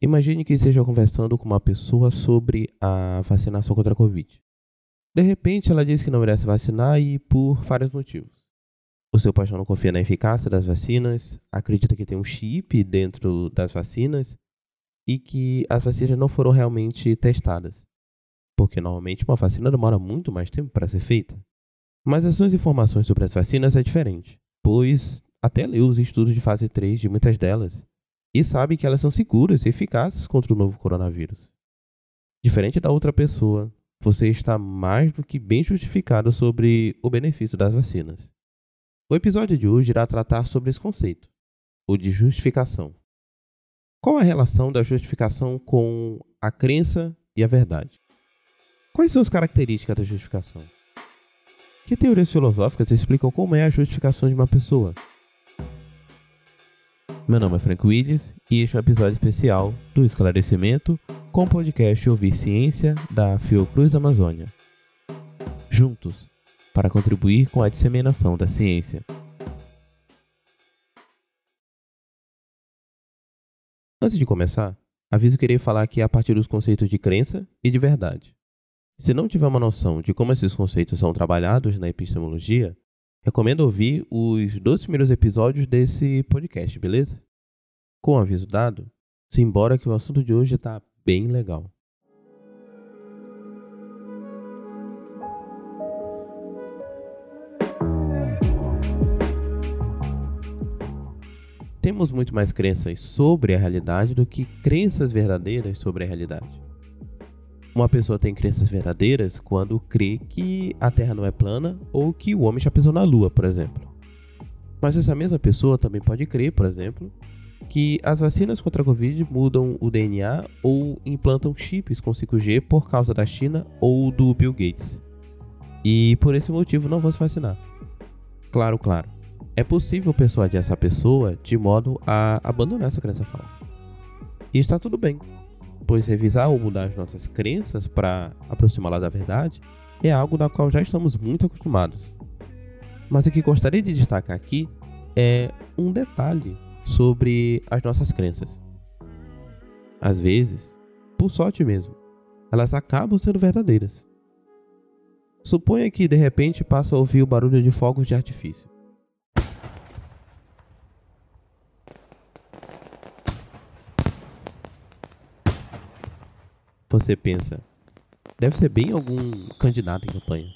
Imagine que esteja conversando com uma pessoa sobre a vacinação contra a Covid. De repente, ela diz que não merece vacinar e por vários motivos. O seu paixão não confia na eficácia das vacinas, acredita que tem um chip dentro das vacinas e que as vacinas não foram realmente testadas. Porque normalmente uma vacina demora muito mais tempo para ser feita. Mas as suas informações sobre as vacinas é diferente, pois até leu os estudos de fase 3 de muitas delas e sabe que elas são seguras e eficazes contra o novo coronavírus. Diferente da outra pessoa, você está mais do que bem justificado sobre o benefício das vacinas. O episódio de hoje irá tratar sobre esse conceito, o de justificação. Qual a relação da justificação com a crença e a verdade? Quais são as características da justificação? Que teorias filosóficas explicam como é a justificação de uma pessoa? Meu nome é Frank Willis e este é um episódio especial do Esclarecimento com o podcast Ouvir Ciência da Fiocruz Amazônia. Juntos, para contribuir com a disseminação da ciência. Antes de começar, aviso que irei falar aqui a partir dos conceitos de crença e de verdade. Se não tiver uma noção de como esses conceitos são trabalhados na epistemologia, Recomendo ouvir os dois primeiros episódios desse podcast, beleza? Com aviso dado, simbora que o assunto de hoje está bem legal. Temos muito mais crenças sobre a realidade do que crenças verdadeiras sobre a realidade. Uma pessoa tem crenças verdadeiras quando crê que a Terra não é plana ou que o homem já pisou na Lua, por exemplo. Mas essa mesma pessoa também pode crer, por exemplo, que as vacinas contra a Covid mudam o DNA ou implantam chips com 5G por causa da China ou do Bill Gates. E por esse motivo não vou se vacinar. Claro, claro. É possível persuadir essa pessoa de modo a abandonar essa crença falsa. E está tudo bem pois revisar ou mudar as nossas crenças para aproximá-la da verdade é algo da qual já estamos muito acostumados. Mas o que gostaria de destacar aqui é um detalhe sobre as nossas crenças. Às vezes, por sorte mesmo, elas acabam sendo verdadeiras. Suponha que de repente passa a ouvir o barulho de fogos de artifício. Você pensa? Deve ser bem algum candidato em campanha.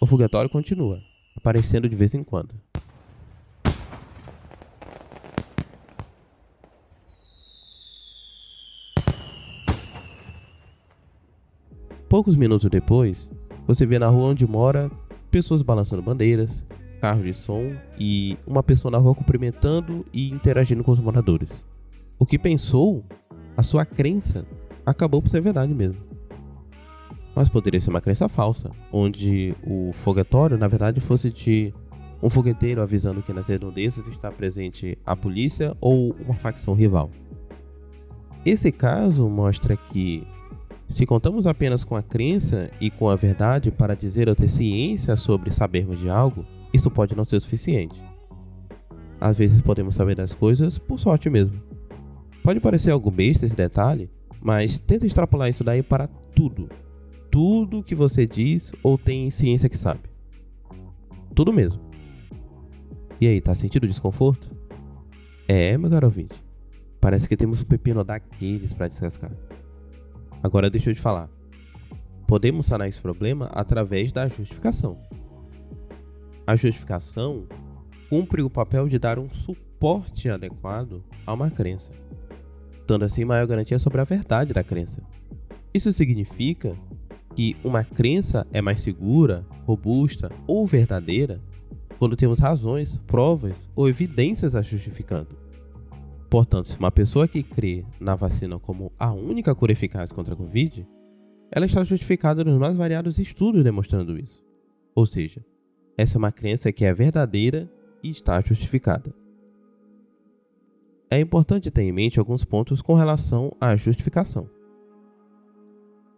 O foguetório continua, aparecendo de vez em quando. Poucos minutos depois, você vê na rua onde mora pessoas balançando bandeiras, carro de som e uma pessoa na rua cumprimentando e interagindo com os moradores. O que pensou, a sua crença, acabou por ser verdade mesmo. Mas poderia ser uma crença falsa, onde o foguetório, na verdade, fosse de um fogueteiro avisando que nas redondezas está presente a polícia ou uma facção rival. Esse caso mostra que, se contamos apenas com a crença e com a verdade para dizer ou ter ciência sobre sabermos de algo, isso pode não ser suficiente. Às vezes podemos saber das coisas por sorte mesmo. Pode parecer algo besta esse detalhe, mas tenta extrapolar isso daí para tudo. Tudo que você diz ou tem ciência que sabe. Tudo mesmo. E aí, tá sentindo desconforto? É, meu caro ouvinte. Parece que temos um pepino daqueles para descascar. Agora deixa eu te falar. Podemos sanar esse problema através da justificação. A justificação cumpre o papel de dar um suporte adequado a uma crença, dando assim maior garantia sobre a verdade da crença. Isso significa que uma crença é mais segura, robusta ou verdadeira quando temos razões, provas ou evidências a justificando. Portanto, se uma pessoa que crê na vacina como a única cura eficaz contra a Covid, ela está justificada nos mais variados estudos demonstrando isso. Ou seja, essa é uma crença que é verdadeira e está justificada. É importante ter em mente alguns pontos com relação à justificação.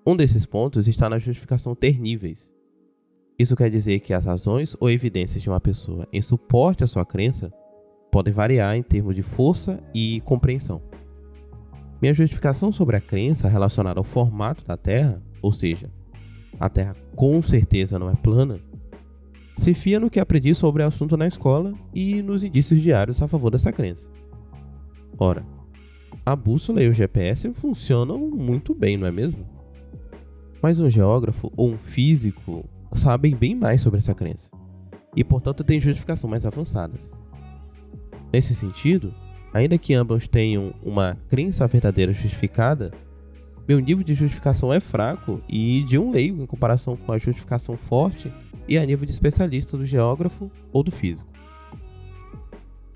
Um desses pontos está na justificação ter níveis. Isso quer dizer que as razões ou evidências de uma pessoa em suporte à sua crença podem variar em termos de força e compreensão. Minha justificação sobre a crença relacionada ao formato da Terra, ou seja, a Terra com certeza não é plana, se fia no que aprendi sobre o assunto na escola e nos indícios diários a favor dessa crença. Ora, a bússola e o GPS funcionam muito bem, não é mesmo? Mas um geógrafo ou um físico sabem bem mais sobre essa crença e, portanto, têm justificação mais avançadas. Nesse sentido, ainda que ambos tenham uma crença verdadeira justificada, meu nível de justificação é fraco e de um leigo em comparação com a justificação forte e a nível de especialista do geógrafo ou do físico.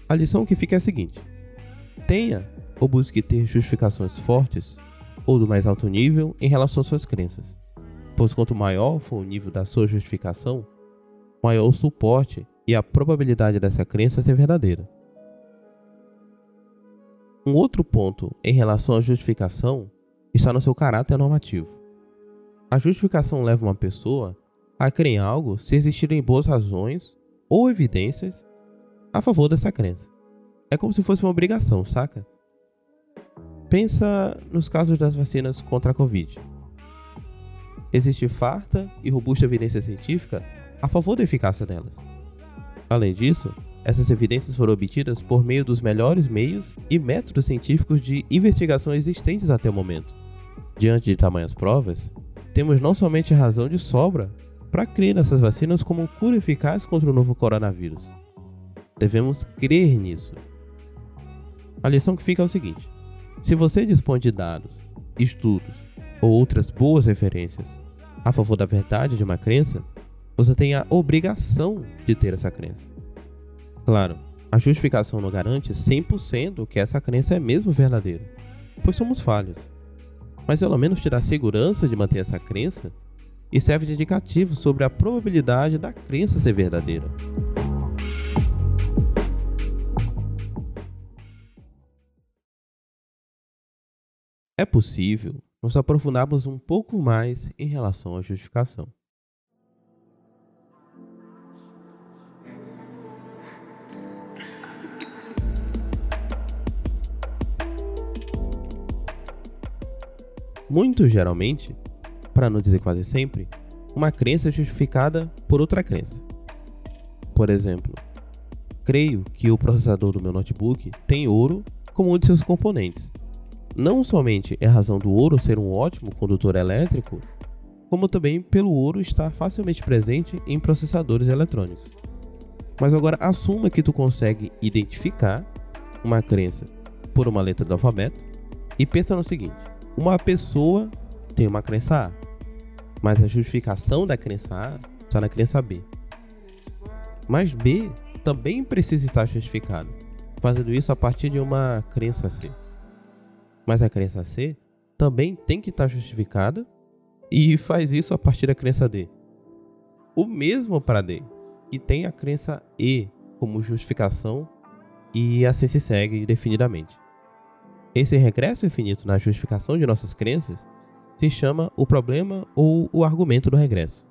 A lição que fica é a seguinte: tenha ou busque ter justificações fortes ou do mais alto nível em relação às suas crenças pois quanto maior for o nível da sua justificação, maior o suporte e a probabilidade dessa crença ser verdadeira. Um outro ponto em relação à justificação está no seu caráter normativo. A justificação leva uma pessoa a crer em algo se existirem boas razões ou evidências a favor dessa crença. É como se fosse uma obrigação, saca? Pensa nos casos das vacinas contra a Covid existe farta e robusta evidência científica a favor da eficácia delas. Além disso, essas evidências foram obtidas por meio dos melhores meios e métodos científicos de investigação existentes até o momento. Diante de tamanhas provas, temos não somente razão de sobra para crer nessas vacinas como cura eficaz contra o novo coronavírus. Devemos crer nisso. A lição que fica é o seguinte: se você dispõe de dados, estudos ou outras boas referências a favor da verdade de uma crença, você tem a obrigação de ter essa crença. Claro, a justificação não garante 100% que essa crença é mesmo verdadeira, pois somos falhos. Mas pelo menos te dá segurança de manter essa crença e serve de indicativo sobre a probabilidade da crença ser verdadeira. É possível nos aprofundarmos um pouco mais em relação à justificação. Muito geralmente, para não dizer quase sempre, uma crença é justificada por outra crença. Por exemplo, creio que o processador do meu notebook tem ouro como um de seus componentes não somente é razão do ouro ser um ótimo condutor elétrico, como também pelo ouro estar facilmente presente em processadores eletrônicos. Mas agora assuma que tu consegue identificar uma crença por uma letra do alfabeto e pensa no seguinte: uma pessoa tem uma crença A, mas a justificação da crença A está na crença B. Mas B também precisa estar justificado, fazendo isso a partir de uma crença C. Mas a crença C também tem que estar justificada e faz isso a partir da crença D. O mesmo para D, que tem a crença E como justificação e assim se segue definidamente. Esse regresso infinito na justificação de nossas crenças se chama o problema ou o argumento do regresso.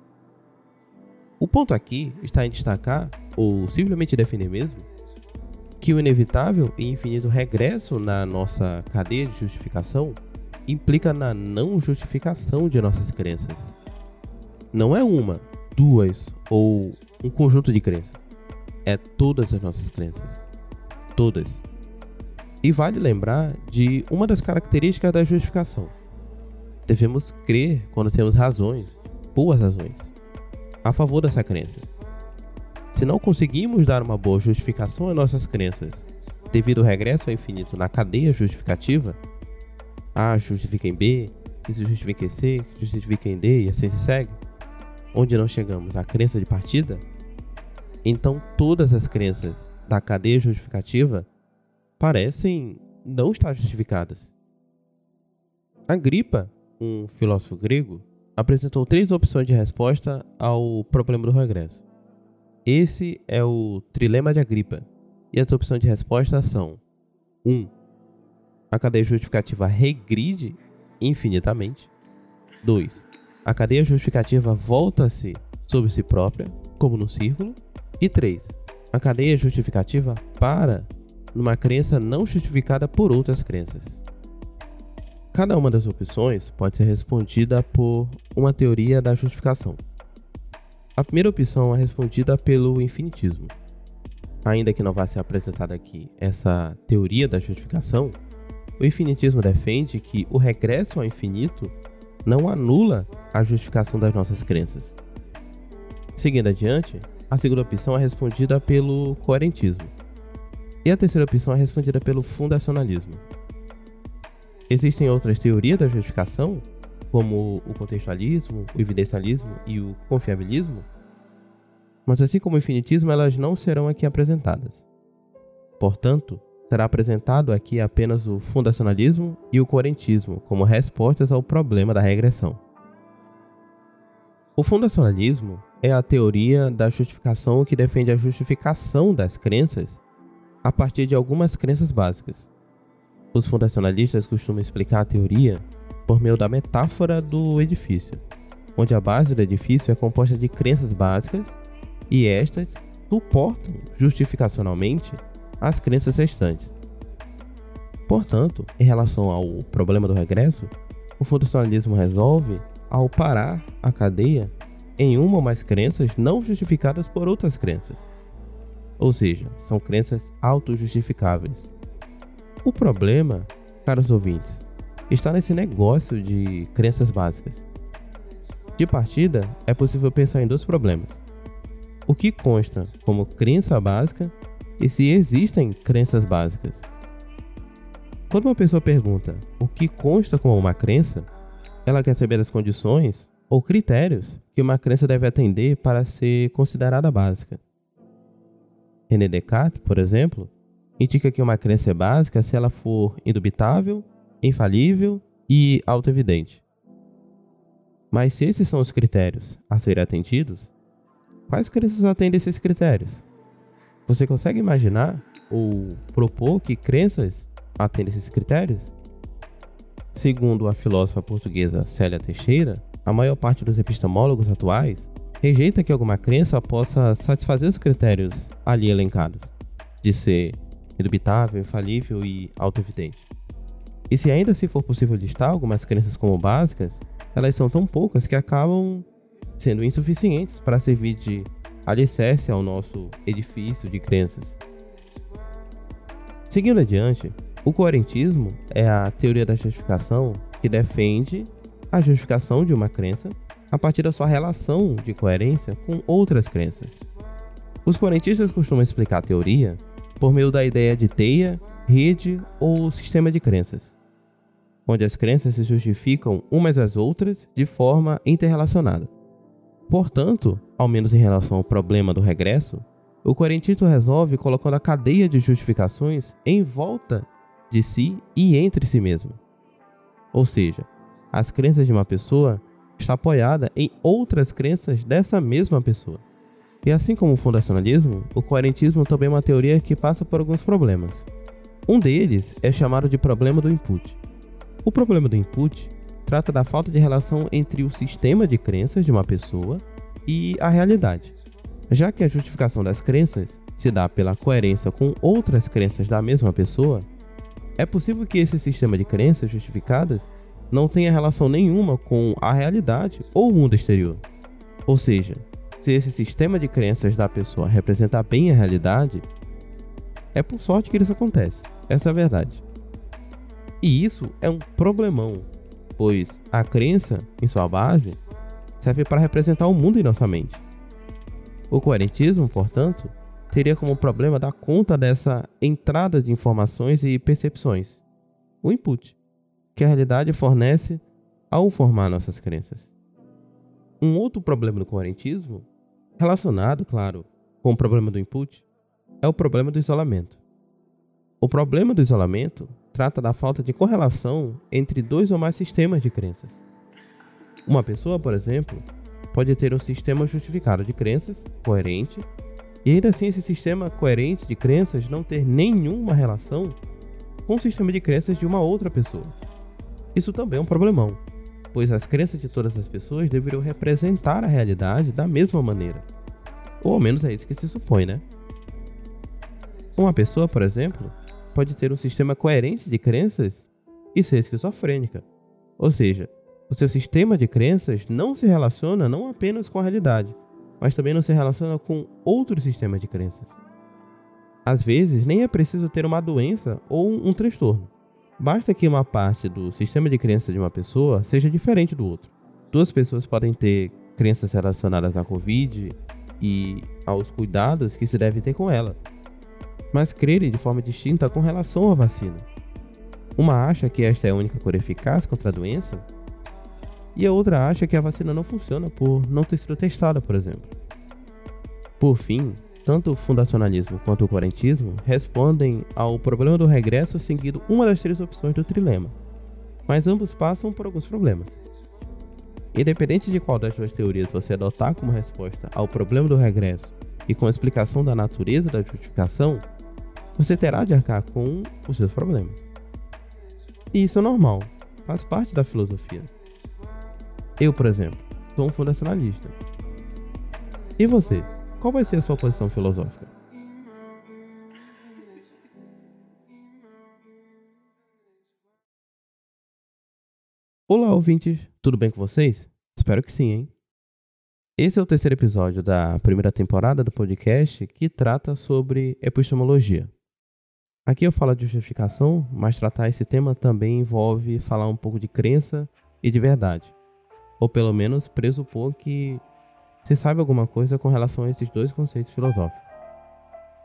O ponto aqui está em destacar, ou simplesmente definir mesmo, que o inevitável e infinito regresso na nossa cadeia de justificação implica na não justificação de nossas crenças. Não é uma, duas ou um conjunto de crenças. É todas as nossas crenças. Todas. E vale lembrar de uma das características da justificação. Devemos crer quando temos razões, boas razões, a favor dessa crença. Se não conseguimos dar uma boa justificação às nossas crenças, devido ao regresso ao infinito na cadeia justificativa, A justifica em B, isso justifica em C, justifica em D e assim se segue, onde não chegamos à crença de partida, então todas as crenças da cadeia justificativa parecem não estar justificadas. Agripa, um filósofo grego, apresentou três opções de resposta ao problema do regresso. Esse é o trilema de Agripa. E as opções de resposta são: 1. Um, a cadeia justificativa regride infinitamente. 2. A cadeia justificativa volta-se sobre si própria, como no círculo. E 3. A cadeia justificativa para numa crença não justificada por outras crenças. Cada uma das opções pode ser respondida por uma teoria da justificação. A primeira opção é respondida pelo infinitismo. Ainda que não vá ser apresentada aqui essa teoria da justificação, o infinitismo defende que o regresso ao infinito não anula a justificação das nossas crenças. Seguindo adiante, a segunda opção é respondida pelo coerentismo. E a terceira opção é respondida pelo fundacionalismo. Existem outras teorias da justificação, como o contextualismo, o evidencialismo e o confiabilismo, mas assim como o infinitismo, elas não serão aqui apresentadas. Portanto, será apresentado aqui apenas o fundacionalismo e o coerentismo como respostas ao problema da regressão. O fundacionalismo é a teoria da justificação que defende a justificação das crenças a partir de algumas crenças básicas. Os fundacionalistas costumam explicar a teoria por meio da metáfora do edifício, onde a base do edifício é composta de crenças básicas e estas suportam justificacionalmente as crenças restantes. Portanto, em relação ao problema do regresso, o fundacionalismo resolve ao parar a cadeia em uma ou mais crenças não justificadas por outras crenças. Ou seja, são crenças autojustificáveis. O problema, caros ouvintes, está nesse negócio de crenças básicas. De partida, é possível pensar em dois problemas: o que consta como crença básica e se existem crenças básicas. Quando uma pessoa pergunta o que consta como uma crença, ela quer saber as condições ou critérios que uma crença deve atender para ser considerada básica. René Descartes, por exemplo, indica que uma crença é básica se ela for indubitável, infalível e autoevidente. Mas se esses são os critérios a serem atendidos, quais crenças atendem esses critérios? Você consegue imaginar ou propor que crenças atendem esses critérios? Segundo a filósofa portuguesa Célia Teixeira, a maior parte dos epistemólogos atuais rejeita que alguma crença possa satisfazer os critérios ali elencados, de ser indubitável, infalível e autoevidente. E se ainda se for possível listar algumas crenças como básicas, elas são tão poucas que acabam sendo insuficientes para servir de alicerce ao nosso edifício de crenças. Seguindo adiante, o coerentismo é a teoria da justificação que defende a justificação de uma crença a partir da sua relação de coerência com outras crenças. Os coerentistas costumam explicar a teoria por meio da ideia de teia, rede ou sistema de crenças, onde as crenças se justificam umas às outras de forma interrelacionada. Portanto, ao menos em relação ao problema do regresso, o coerentismo resolve colocando a cadeia de justificações em volta de si e entre si mesmo. Ou seja, as crenças de uma pessoa está apoiada em outras crenças dessa mesma pessoa. E assim como o fundacionalismo, o coerentismo também é uma teoria que passa por alguns problemas. Um deles é chamado de problema do input. O problema do input trata da falta de relação entre o sistema de crenças de uma pessoa e a realidade. Já que a justificação das crenças se dá pela coerência com outras crenças da mesma pessoa, é possível que esse sistema de crenças justificadas não tenha relação nenhuma com a realidade ou o mundo exterior. Ou seja, se esse sistema de crenças da pessoa representar bem a realidade, é por sorte que isso acontece. Essa é a verdade. E isso é um problemão, pois a crença, em sua base, serve para representar o mundo em nossa mente. O coerentismo, portanto, teria como problema dar conta dessa entrada de informações e percepções, o input, que a realidade fornece ao formar nossas crenças. Um outro problema do coerentismo, relacionado, claro, com o problema do input, é o problema do isolamento. O problema do isolamento trata da falta de correlação entre dois ou mais sistemas de crenças. Uma pessoa, por exemplo, pode ter um sistema justificado de crenças, coerente, e ainda assim esse sistema coerente de crenças não ter nenhuma relação com o sistema de crenças de uma outra pessoa. Isso também é um problemão, pois as crenças de todas as pessoas deveriam representar a realidade da mesma maneira. Ou ao menos é isso que se supõe, né? Uma pessoa, por exemplo, pode ter um sistema coerente de crenças e ser esquizofrênica. Ou seja, o seu sistema de crenças não se relaciona não apenas com a realidade, mas também não se relaciona com outros sistemas de crenças. Às vezes, nem é preciso ter uma doença ou um transtorno. Basta que uma parte do sistema de crença de uma pessoa seja diferente do outro. Duas pessoas podem ter crenças relacionadas à Covid e aos cuidados que se deve ter com ela, mas crerem de forma distinta com relação à vacina. Uma acha que esta é a única cura eficaz contra a doença, e a outra acha que a vacina não funciona por não ter sido testada, por exemplo. Por fim, tanto o fundacionalismo quanto o coerentismo respondem ao problema do regresso seguindo uma das três opções do trilema, mas ambos passam por alguns problemas. Independente de qual das duas teorias você adotar como resposta ao problema do regresso e com a explicação da natureza da justificação, você terá de arcar com os seus problemas. E isso é normal, faz parte da filosofia. Eu, por exemplo, sou um fundacionalista. E você? Qual vai ser a sua posição filosófica? Olá, ouvintes! Tudo bem com vocês? Espero que sim, hein? Esse é o terceiro episódio da primeira temporada do podcast que trata sobre epistemologia. Aqui eu falo de justificação, mas tratar esse tema também envolve falar um pouco de crença e de verdade. Ou pelo menos pressupor que você sabe alguma coisa com relação a esses dois conceitos filosóficos.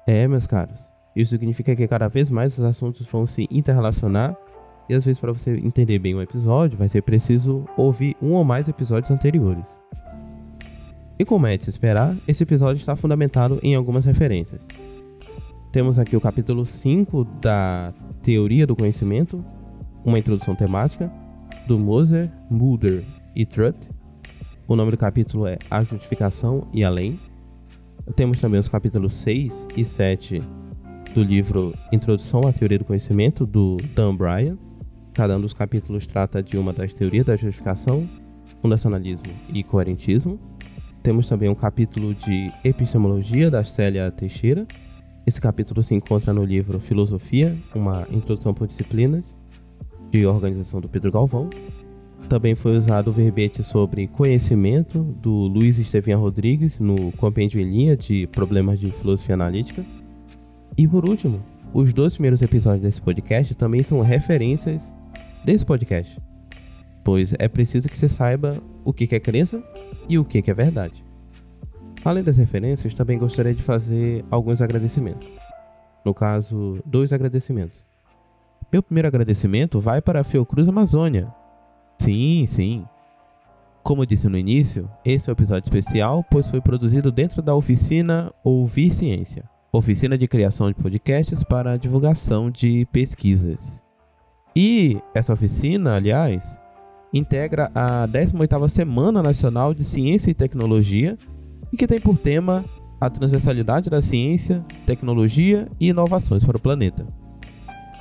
É, meus caros, isso significa que cada vez mais os assuntos vão se interrelacionar e às vezes para você entender bem o episódio vai ser preciso ouvir um ou mais episódios anteriores. E como é de se esperar, esse episódio está fundamentado em algumas referências. Temos aqui o capítulo 5 da Teoria do Conhecimento, uma introdução temática, do Moser, Mulder e Trutt, o nome do capítulo é A Justificação e Além. Temos também os capítulos 6 e 7 do livro Introdução à Teoria do Conhecimento, do Dan Bryan. Cada um dos capítulos trata de uma das teorias da justificação, fundacionalismo e coerentismo. Temos também um capítulo de epistemologia da Célia Teixeira. Esse capítulo se encontra no livro Filosofia, uma introdução por disciplinas, de organização do Pedro Galvão. Também foi usado o verbete sobre conhecimento do Luiz Estevinha Rodrigues no Compêndio em Linha de Problemas de Filosofia Analítica. E por último, os dois primeiros episódios desse podcast também são referências desse podcast, pois é preciso que você saiba o que é crença e o que é verdade. Além das referências, também gostaria de fazer alguns agradecimentos. No caso, dois agradecimentos. Meu primeiro agradecimento vai para a Fiocruz Amazônia, Sim, sim. Como eu disse no início, esse é um episódio especial, pois foi produzido dentro da oficina Ouvir Ciência, oficina de criação de podcasts para divulgação de pesquisas. E essa oficina, aliás, integra a 18ª Semana Nacional de Ciência e Tecnologia e que tem por tema a transversalidade da ciência, tecnologia e inovações para o planeta.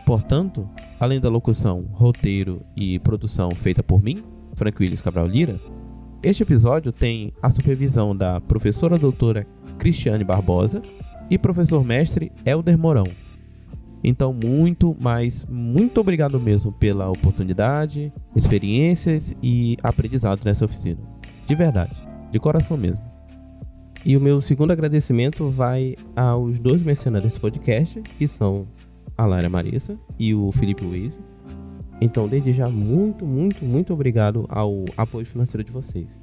Portanto, além da locução, roteiro e produção feita por mim, Frank Willis Cabral Lira, este episódio tem a supervisão da professora doutora Cristiane Barbosa e professor mestre Elder Morão. Então, muito, mas muito obrigado mesmo pela oportunidade, experiências e aprendizado nessa oficina. De verdade, de coração mesmo. E o meu segundo agradecimento vai aos dois mencionados desse podcast, que são a Lara Marissa e o Felipe Luiz. Então, desde já, muito, muito, muito obrigado ao apoio financeiro de vocês.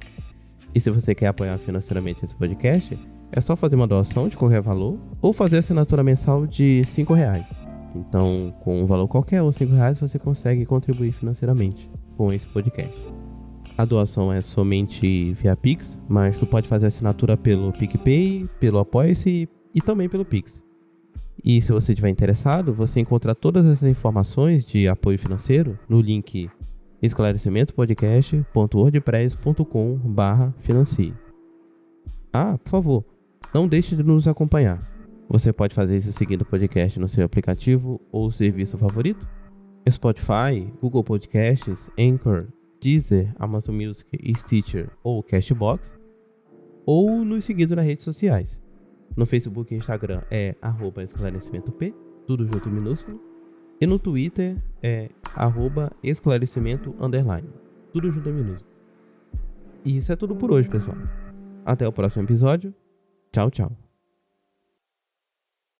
E se você quer apoiar financeiramente esse podcast, é só fazer uma doação de qualquer valor ou fazer assinatura mensal de 5 reais. Então, com um valor qualquer ou 5 reais, você consegue contribuir financeiramente com esse podcast. A doação é somente via Pix, mas tu pode fazer assinatura pelo PicPay, pelo Apoia-se e também pelo Pix. E se você estiver interessado, você encontra todas essas informações de apoio financeiro no link esclarecimentopodcast.wordpress.com/financie. Ah, por favor, não deixe de nos acompanhar. Você pode fazer isso seguindo o podcast no seu aplicativo ou serviço favorito: Spotify, Google Podcasts, Anchor, Deezer, Amazon Music, Stitcher ou Cashbox, ou nos seguindo nas redes sociais. No Facebook e Instagram é arroba esclarecimento P, tudo junto em minúsculo. E no Twitter é arroba esclarecimento underline, tudo junto em minúsculo. E isso é tudo por hoje, pessoal. Até o próximo episódio. Tchau, tchau.